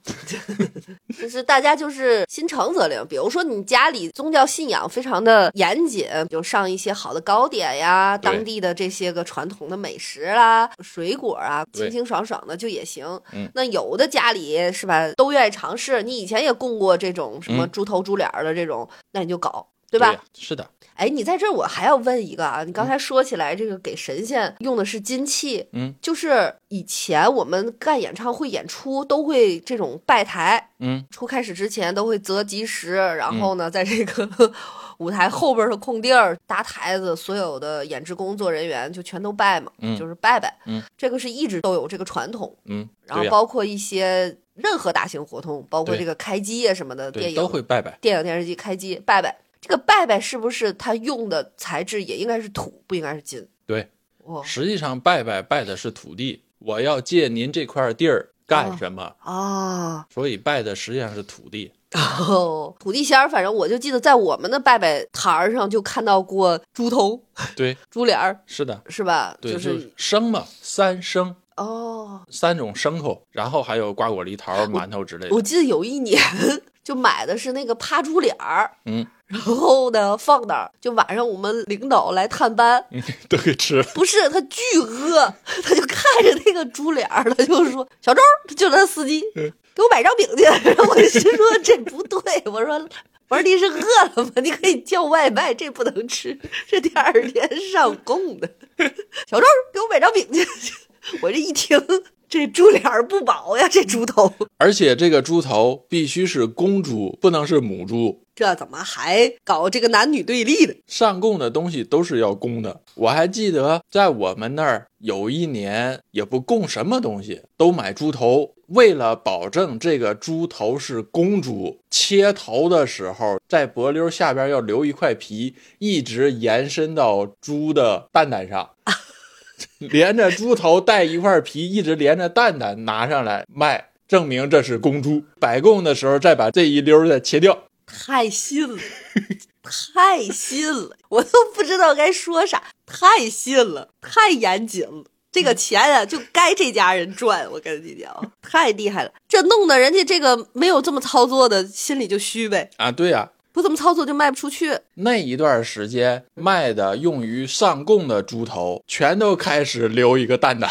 <laughs> 就是大家就是心诚则灵。比如说你家里宗教信仰非常的严谨，就上一些好的糕点呀，当地的这些个传统的美食啦、水果啊，清清爽爽的就也行。嗯那有的家里是吧，都愿意尝试。你以前也供过这种什么嗯猪头猪脸儿的这种，那你就搞。对吧？呀是的，哎，你在这儿我还要问一个啊，你刚才说起来这个给神仙用的是金器，嗯，就是以前我们干演唱会演出都会这种拜台，嗯，出开始之前都会择吉时，然后呢，在这个舞台后边的空地儿搭台子，所有的演职工作人员就全都拜嘛，嗯就是拜拜，嗯，这个是一直都有这个传统，嗯，然后包括一些任何大型活动，包括这个开机啊什么的，电影都会拜拜。电影电视机开机拜拜。这个拜拜是不是它用的材质也应该是土，不应该是金？对，哇实际上拜拜拜的是土地，我要借您这块地儿干什么？啊！所以拜的实际上是土地。哦，土地仙儿，反正我就记得在我们的拜拜坛儿上就看到过猪头、对，<laughs> 猪脸儿，是的，是吧？对，就是生嘛，三生，哦，三种牲口，然后还有瓜果梨桃、馒头之类的。我记得有一年就买的是那个趴猪脸儿，嗯，<laughs> 然后呢放那儿，就晚上我们领导来探班，都给吃了。<laughs> 不是他巨饿，他就看着那个猪脸儿，他就说小周，就他司机。给我买张饼去，<laughs> 然后我就心说这不对，我说我说你是饿了吗？你可以叫外卖，这不能吃，这第二天上供的。小周，给我买张饼去。我这一听，这猪脸儿不薄呀，这猪头，<laughs> 而且这个猪头必须是公猪，不能是母猪。这怎么还搞这个男女对立的？上供的东西都是要公的。我还记得在我们那儿有一年也不供什么东西，都买猪头。为了保证这个猪头是公猪，切头的时候在脖溜下边要留一块皮，一直延伸到猪的蛋蛋上，<laughs> <laughs> 连着猪头带一块皮，一直连着蛋蛋拿上来卖，证明这是公猪。摆供的时候再把这一溜再切掉。太信了，太信了，我都不知道该说啥。太信了，太严谨了。这个钱啊，就该这家人赚。我跟你讲，太厉害了。这弄得人家这个没有这么操作的，心里就虚呗。啊，对呀，不这么操作就卖不出去。那一段时间卖的用于上供的猪头，全都开始留一个蛋蛋。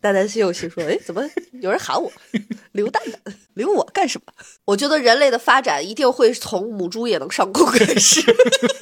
蛋蛋心有心说：“哎，怎么有人喊我 <laughs> 留蛋蛋？留我干什么？”我觉得人类的发展一定会从母猪也能上供开始。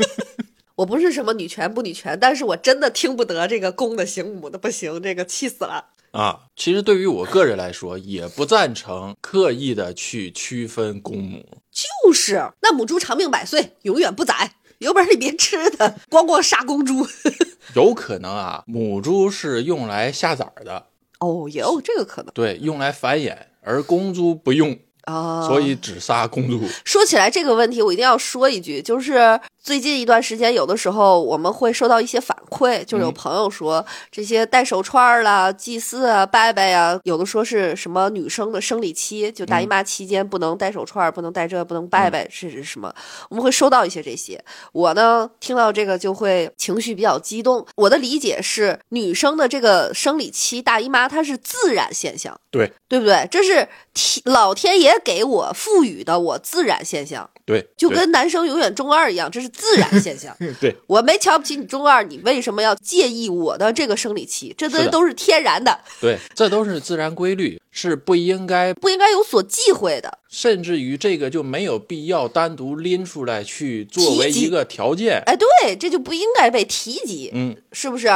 <laughs> 我不是什么女权不女权，但是我真的听不得这个公的行母的不行，这个气死了啊！其实对于我个人来说，也不赞成刻意的去区分公母。就是那母猪长命百岁，永远不宰，有本事你别吃它，光光杀公猪。<laughs> 有可能啊，母猪是用来下崽的。哦，也有这个可能。对，用来繁衍，而公猪不用。啊，所以只杀公猪。说起来这个问题，我一定要说一句，就是最近一段时间，有的时候我们会收到一些反馈，就是有朋友说这些戴手串啦、祭祀啊、拜拜呀，有的说是什么女生的生理期，就大姨妈期间不能戴手串，不能戴这，不能拜拜，是什么？我们会收到一些这些。我呢，听到这个就会情绪比较激动。我的理解是，女生的这个生理期大姨妈，它是自然现象，对对不对？这是天老天爷。给我赋予的我自然现象，对，就跟男生永远中二一样，这是自然现象。<laughs> 对，我没瞧不起你中二，你为什么要介意我的这个生理期？这都都是天然的。对，这都是自然规律，是不应该不应该有所忌讳的。甚至于这个就没有必要单独拎出来去作为一个条件。哎，对，这就不应该被提及。嗯，是不是？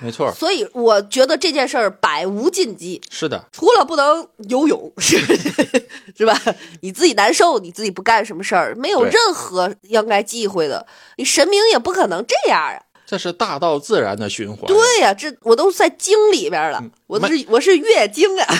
没错。所以我觉得这件事儿百无禁忌。是的，除了不能游泳，是 <laughs> 是吧？你自己难受，你自己不干什么事儿，没有任何应该忌讳的。你神明也不可能这样啊。这是大道自然的循环。对呀，这我都在经里边了，我是我是月经啊。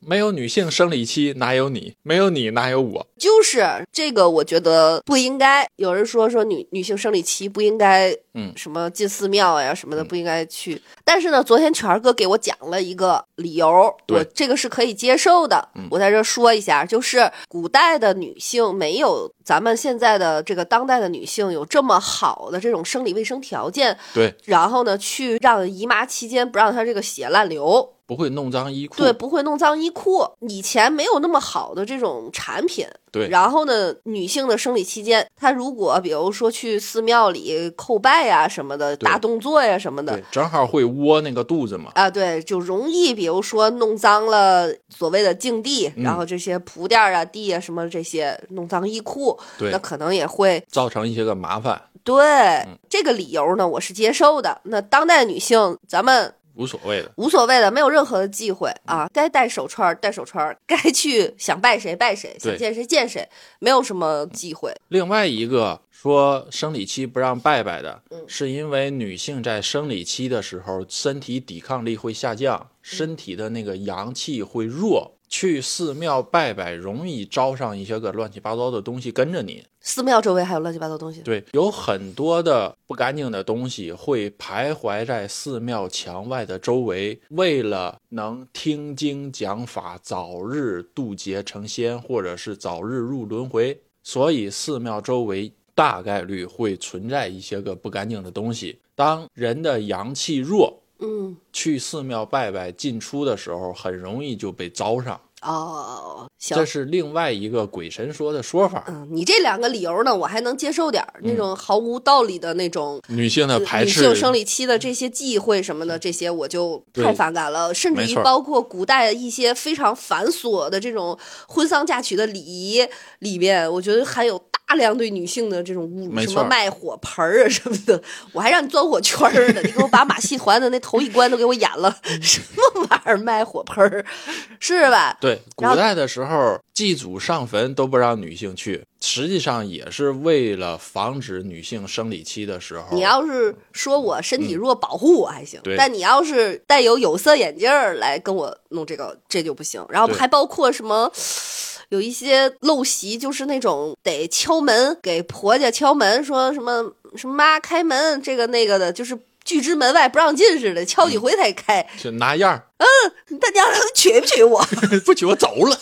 没有女性生理期，哪有你？没有你，哪有我？就是这个，我觉得不应该。有人说说女女性生理期不应该，嗯，什么进寺庙呀什么的不应该去。但是呢，昨天权哥给我讲了一个理由，我这个是可以接受的。我在这说一下，就是古代的女性没有咱们现在的这个当代的女性有这么好的这种生理卫生条件。对，然后呢，去让姨妈期间不让她这个血乱流。不会弄脏衣裤，对，不会弄脏衣裤。以前没有那么好的这种产品，对。然后呢，女性的生理期间，她如果比如说去寺庙里叩拜呀什么的，大动作呀什么的，正好会窝那个肚子嘛。啊，对，就容易比如说弄脏了所谓的净地，然后这些铺垫啊、地啊什么这些弄脏衣裤，对，那可能也会造成一些个麻烦。对，这个理由呢，我是接受的。那当代女性，咱们。无所谓的，无所谓的，没有任何的忌讳啊！该戴手串戴手串，该去想拜谁拜谁，想见谁见谁，没有什么忌讳。另外一个说生理期不让拜拜的，是因为女性在生理期的时候，身体抵抗力会下降，身体的那个阳气会弱。去寺庙拜拜，容易招上一些个乱七八糟的东西跟着你。寺庙周围还有乱七八糟东西？对，有很多的不干净的东西会徘徊在寺庙墙外的周围。为了能听经讲法，早日渡劫成仙，或者是早日入轮回，所以寺庙周围大概率会存在一些个不干净的东西。当人的阳气弱。嗯，去寺庙拜拜进出的时候，很容易就被招上哦，行这，是另外一个鬼神说的说法。嗯，你这两个理由呢，我还能接受点儿，那种毫无道理的那种。女性的排斥，女性生理期的这些忌讳什么的，这些我就太反感了。甚至于包括古代一些非常繁琐的这种婚丧嫁娶的礼仪里面，我觉得还有大量对女性的这种侮辱，什么卖火盆儿啊什么的，我还让你钻火圈儿呢，你给我把马戏团的那头一关都给我演了，<laughs> 什么玩意儿卖火盆儿，是吧？对，古代的时候，祭祖上坟都不让女性去，实际上也是为了防止女性生理期的时候。你要是说我身体弱，保护我还行，但你要是带有有色眼镜儿来跟我弄这个，这就不行。然后还包括什么，有一些陋习，就是那种得敲门给婆家敲门，说什么什么妈开门，这个那个的，就是拒之门外不让进似的，敲几回才开。就拿样儿，你大娘的娶不娶我？<laughs> 不娶我走了。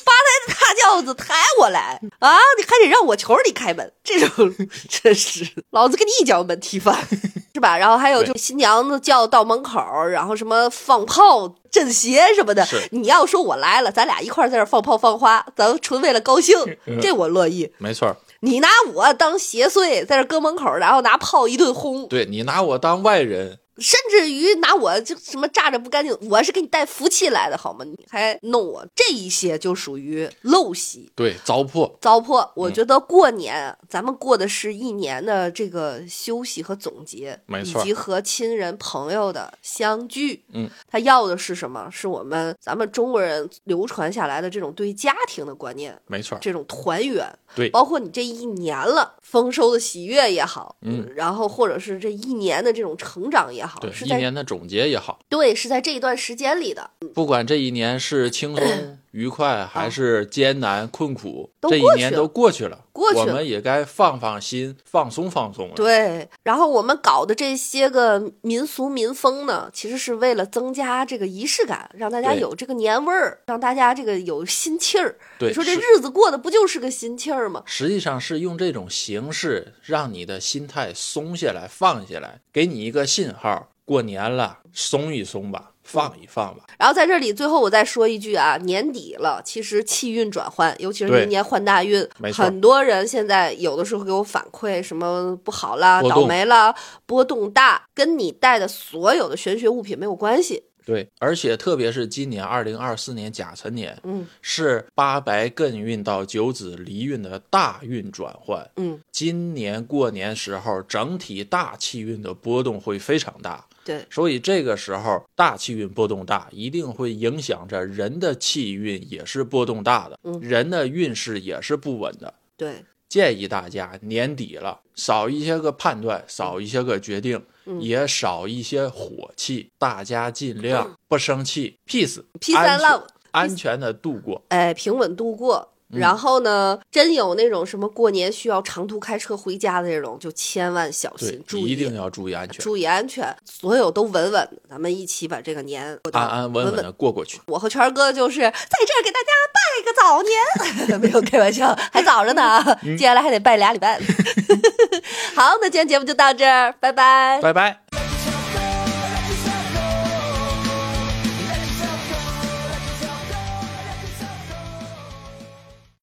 大轿子抬我来啊！你还得让我求着你开门，这种 <laughs> 真是老子给你一脚门踢翻，<laughs> 是吧？然后还有就新娘子叫到门口，然后什么放炮、震邪什么的。你要说我来了，咱俩一块在这放炮放花，咱纯为了高兴，这我乐意。没错儿，你拿我当邪祟，在这搁门口，然后拿炮一顿轰，对你拿我当外人，甚至于拿我就什么炸着不干净，我是给你带福气来的好吗？你还弄我，这一些就属于陋习。对糟粕，糟粕。我觉得过年、咱们过的是一年的这个休息和总结，没错以及和亲人朋友的相聚。嗯，他要的是什么？是我们咱们中国人流传下来的这种对家庭的观念，没错，这种团圆。对包括你这一年了丰收的喜悦也好，嗯，然后或者是这一年的这种成长也好，对一年的总结也好，对是在这一段时间里的，不管这一年是轻松 <clears throat> 愉快还是艰难困苦，这一年都过去了，过去了我们也该放放心，放松放松了。对，然后我们搞的这些个民俗民风呢，其实是为了增加这个仪式感，让大家有这个年味儿，让大家这个有心气儿。对你说这日子过的不就是个心气儿吗？实际上是用这种形式让你的心态松下来、放下来，给你一个信号：过年了，松一松吧，放一放吧。然后在这里，最后我再说一句啊，年底了，其实气运转换，尤其是对。明年换大运，很多人现在有的时候给我反馈什么不好啦、倒霉啦、波动大，跟你带的所有的玄学物品没有关系。对，而且特别是今年二零二四年甲辰年，嗯。是八白艮运到九紫离运的大运转换。嗯，今年过年时候，整体大气运的波动会非常大，对，所以这个时候大气运波动大，一定会影响着人的气运也是波动大的，嗯人的运势也是不稳的。对，建议大家年底了，少一些个判断，少一些个决定，嗯也少一些火气，大家尽量不生气，peace Peace 安 and love 安全的度过。哎，平稳度过。然后呢，真有那种什么过年需要长途开车回家的这种，就千万小心，，注意一定要注意安全，注意安全，所有都稳稳的，咱们一起把这个年安安稳稳稳的过过去。我和圈儿哥就是在这儿给大家拜个早年，<laughs> 没有开玩笑，还早着呢，接下来还得拜俩礼拜。<laughs> 好，那今天节目就到这儿，拜拜。拜拜。